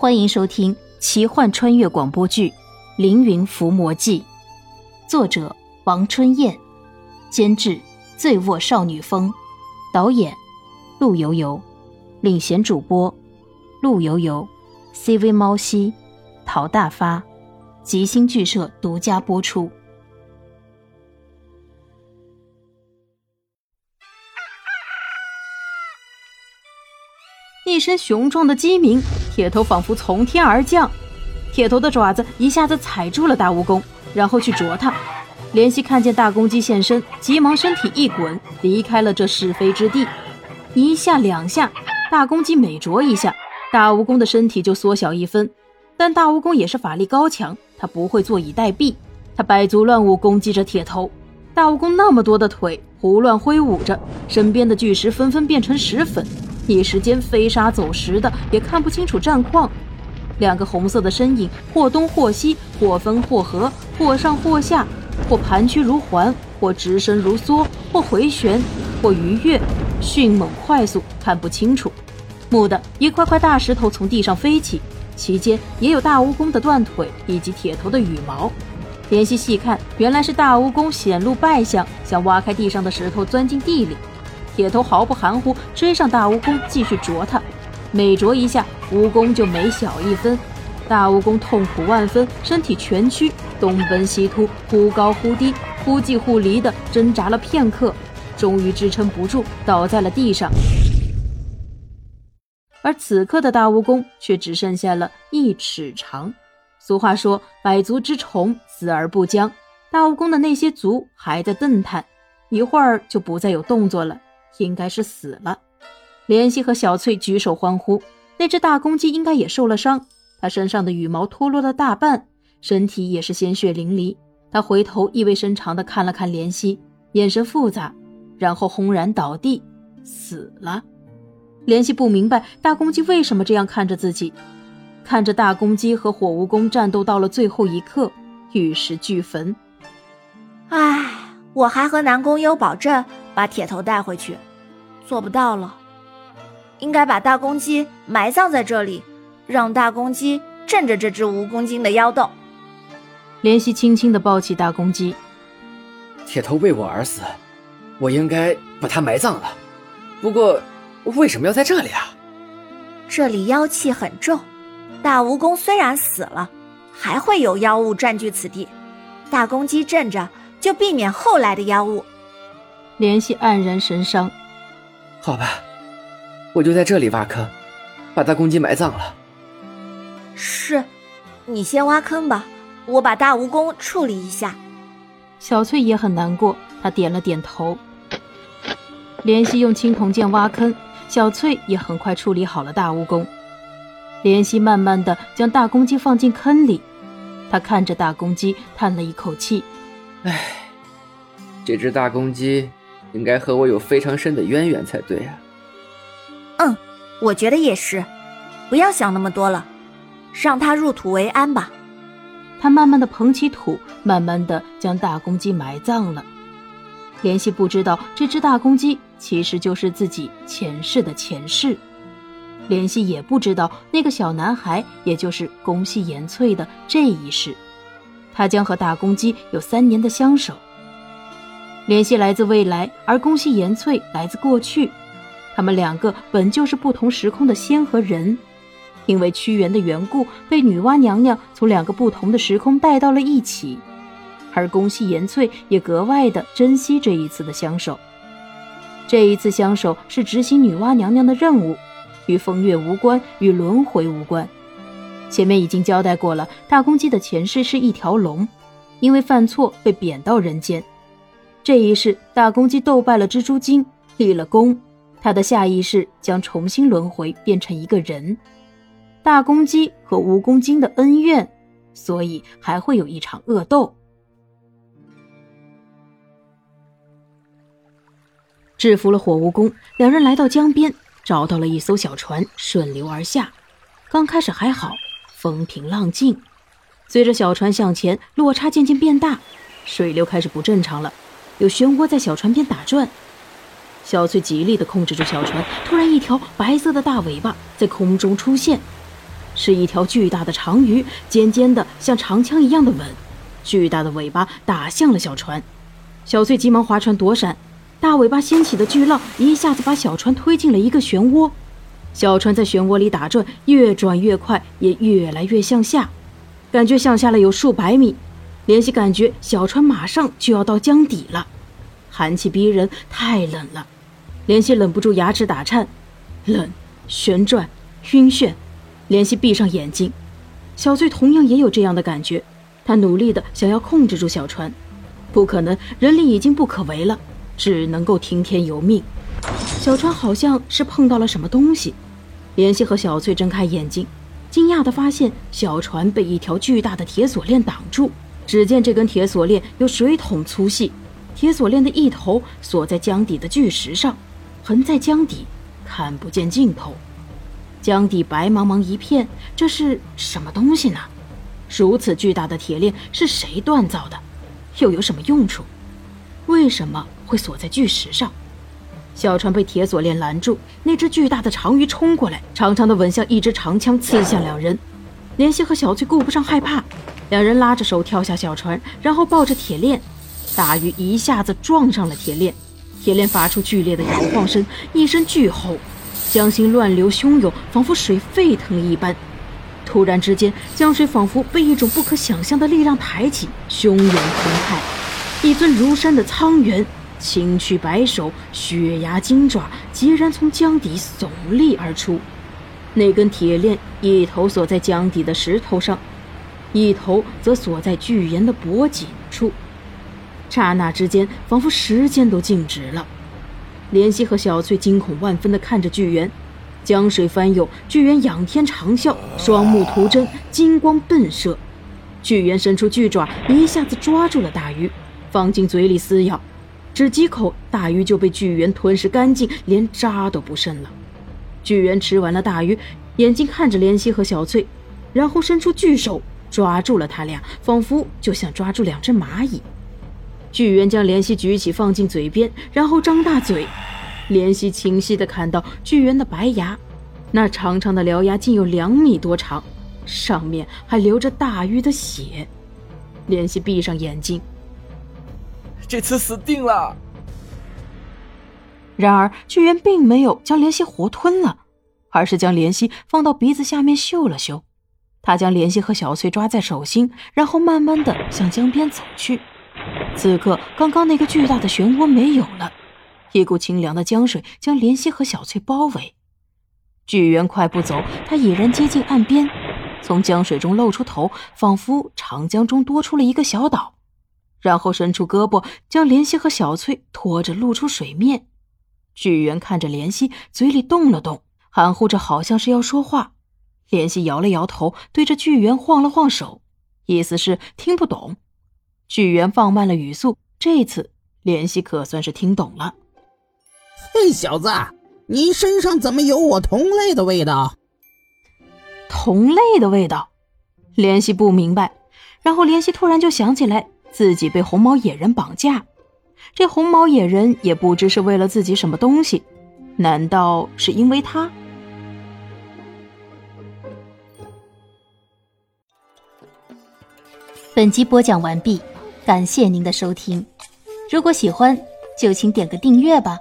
欢迎收听奇幻穿越广播剧《凌云伏魔记》，作者王春燕，监制醉卧少女风，导演陆游游，领衔主播陆游游，CV 猫西，陶大发，吉星剧社独家播出。一声雄壮的鸡鸣，铁头仿佛从天而降。铁头的爪子一下子踩住了大蜈蚣，然后去啄它。怜惜看见大公鸡现身，急忙身体一滚，离开了这是非之地。一下两下，大公鸡每啄一下，大蜈蚣的身体就缩小一分。但大蜈蚣也是法力高强，它不会坐以待毙，它百足乱舞攻击着铁头。大蜈蚣那么多的腿胡乱挥舞着，身边的巨石纷纷变成石粉。一时间飞沙走石的，也看不清楚战况。两个红色的身影或东或西，或分或合，或上或下，或盘曲如环，或直身如梭，或回旋，或鱼跃，迅猛快速，看不清楚。蓦地，一块块大石头从地上飞起，其间也有大蜈蚣的断腿以及铁头的羽毛。联系细看，原来是大蜈蚣显露败相，想挖开地上的石头钻进地里。铁头毫不含糊，追上大蜈蚣，继续啄它。每啄一下，蜈蚣就每小一分。大蜈蚣痛苦万分，身体蜷曲，东奔西突，忽高忽低，忽近忽离的挣扎了片刻，终于支撑不住，倒在了地上。而此刻的大蜈蚣却只剩下了一尺长。俗话说：“百足之虫，死而不僵。”大蜈蚣的那些足还在蹬弹，一会儿就不再有动作了。应该是死了。莲希和小翠举手欢呼。那只大公鸡应该也受了伤，它身上的羽毛脱落了大半，身体也是鲜血淋漓。他回头意味深长地看了看莲希，眼神复杂，然后轰然倒地，死了。莲希不明白大公鸡为什么这样看着自己，看着大公鸡和火蜈蚣战斗到了最后一刻，玉石俱焚。唉，我还和南宫幽保证把铁头带回去。做不到了，应该把大公鸡埋葬在这里，让大公鸡镇着这只蜈蚣精的妖洞。怜惜轻轻地抱起大公鸡，铁头为我而死，我应该把它埋葬了。不过，为什么要在这里啊？这里妖气很重，大蜈蚣虽然死了，还会有妖物占据此地，大公鸡镇着，就避免后来的妖物。怜惜黯然神伤。好吧，我就在这里挖坑，把大公鸡埋葬了。是，你先挖坑吧，我把大蜈蚣处理一下。小翠也很难过，她点了点头。怜惜用青铜剑挖坑，小翠也很快处理好了大蜈蚣。怜惜慢慢的将大公鸡放进坑里，她看着大公鸡，叹了一口气：“唉，这只大公鸡。”应该和我有非常深的渊源才对啊。嗯，我觉得也是，不要想那么多了，让他入土为安吧。他慢慢的捧起土，慢慢的将大公鸡埋葬了。怜惜不知道这只大公鸡其实就是自己前世的前世，怜惜也不知道那个小男孩也就是宫西岩翠的这一世，他将和大公鸡有三年的相守。联系来自未来，而宫西延翠来自过去，他们两个本就是不同时空的仙和人，因为屈原的缘故，被女娲娘娘从两个不同的时空带到了一起，而宫西延翠也格外的珍惜这一次的相守。这一次相守是执行女娲娘娘的任务，与风月无关，与轮回无关。前面已经交代过了，大公鸡的前世是一条龙，因为犯错被贬到人间。这一世，大公鸡斗败了蜘蛛精，立了功。他的下一世将重新轮回，变成一个人。大公鸡和蜈蚣精的恩怨，所以还会有一场恶斗。制服了火蜈蚣，两人来到江边，找到了一艘小船，顺流而下。刚开始还好，风平浪静。随着小船向前，落差渐渐变大，水流开始不正常了。有漩涡在小船边打转，小翠极力地控制住小船。突然，一条白色的大尾巴在空中出现，是一条巨大的长鱼，尖尖的像长枪一样的吻，巨大的尾巴打向了小船。小翠急忙划船躲闪，大尾巴掀起的巨浪一下子把小船推进了一个漩涡。小船在漩涡里打转，越转越快，也越来越向下，感觉向下了有数百米。怜惜感觉小船马上就要到江底了，寒气逼人，太冷了。怜惜忍不住牙齿打颤，冷、旋转、晕眩。怜惜闭上眼睛，小翠同样也有这样的感觉。她努力的想要控制住小船，不可能，人力已经不可为了，只能够听天由命。小船好像是碰到了什么东西，怜惜和小翠睁开眼睛，惊讶的发现小船被一条巨大的铁锁链挡住。只见这根铁锁链有水桶粗细，铁锁链的一头锁在江底的巨石上，横在江底，看不见尽头。江底白茫茫一片，这是什么东西呢？如此巨大的铁链是谁锻造的？又有什么用处？为什么会锁在巨石上？小船被铁锁链拦住，那只巨大的长鱼冲过来，长长的吻像一支长枪刺向两人。莲希和小翠顾不上害怕。两人拉着手跳下小船，然后抱着铁链，大鱼一下子撞上了铁链，铁链发出剧烈的摇晃声，一声巨吼，江心乱流汹涌，仿佛水沸腾一般。突然之间，江水仿佛被一种不可想象的力量抬起，汹涌澎湃。一尊如山的苍猿，青躯白首，血牙金爪，截然从江底耸立而出。那根铁链一头锁在江底的石头上。一头则锁在巨岩的脖颈处，刹那之间，仿佛时间都静止了。怜惜和小翠惊恐万分地看着巨猿，江水翻涌，巨猿仰天长啸，双目突睁，金光迸射。巨猿伸出巨爪，一下子抓住了大鱼，放进嘴里撕咬，只几口，大鱼就被巨猿吞噬干净，连渣都不剩了。巨猿吃完了大鱼，眼睛看着怜惜和小翠，然后伸出巨手。抓住了他俩，仿佛就像抓住两只蚂蚁。巨猿将怜惜举起，放进嘴边，然后张大嘴。怜惜清晰的看到巨猿的白牙，那长长的獠牙竟有两米多长，上面还流着大鱼的血。怜惜闭上眼睛，这次死定了。然而巨猿并没有将怜惜活吞了，而是将怜惜放到鼻子下面嗅了嗅。他将莲希和小翠抓在手心，然后慢慢的向江边走去。此刻，刚刚那个巨大的漩涡没有了，一股清凉的江水将莲希和小翠包围。巨猿快步走，他已然接近岸边，从江水中露出头，仿佛长江中多出了一个小岛，然后伸出胳膊将莲希和小翠拖着露出水面。巨猿看着莲希，嘴里动了动，含糊着，好像是要说话。怜惜摇了摇头，对着巨猿晃了晃手，意思是听不懂。巨猿放慢了语速，这次怜惜可算是听懂了。嘿，小子，你身上怎么有我同类的味道？同类的味道？怜惜不明白。然后怜惜突然就想起来，自己被红毛野人绑架，这红毛野人也不知是为了自己什么东西，难道是因为他？本集播讲完毕，感谢您的收听。如果喜欢，就请点个订阅吧。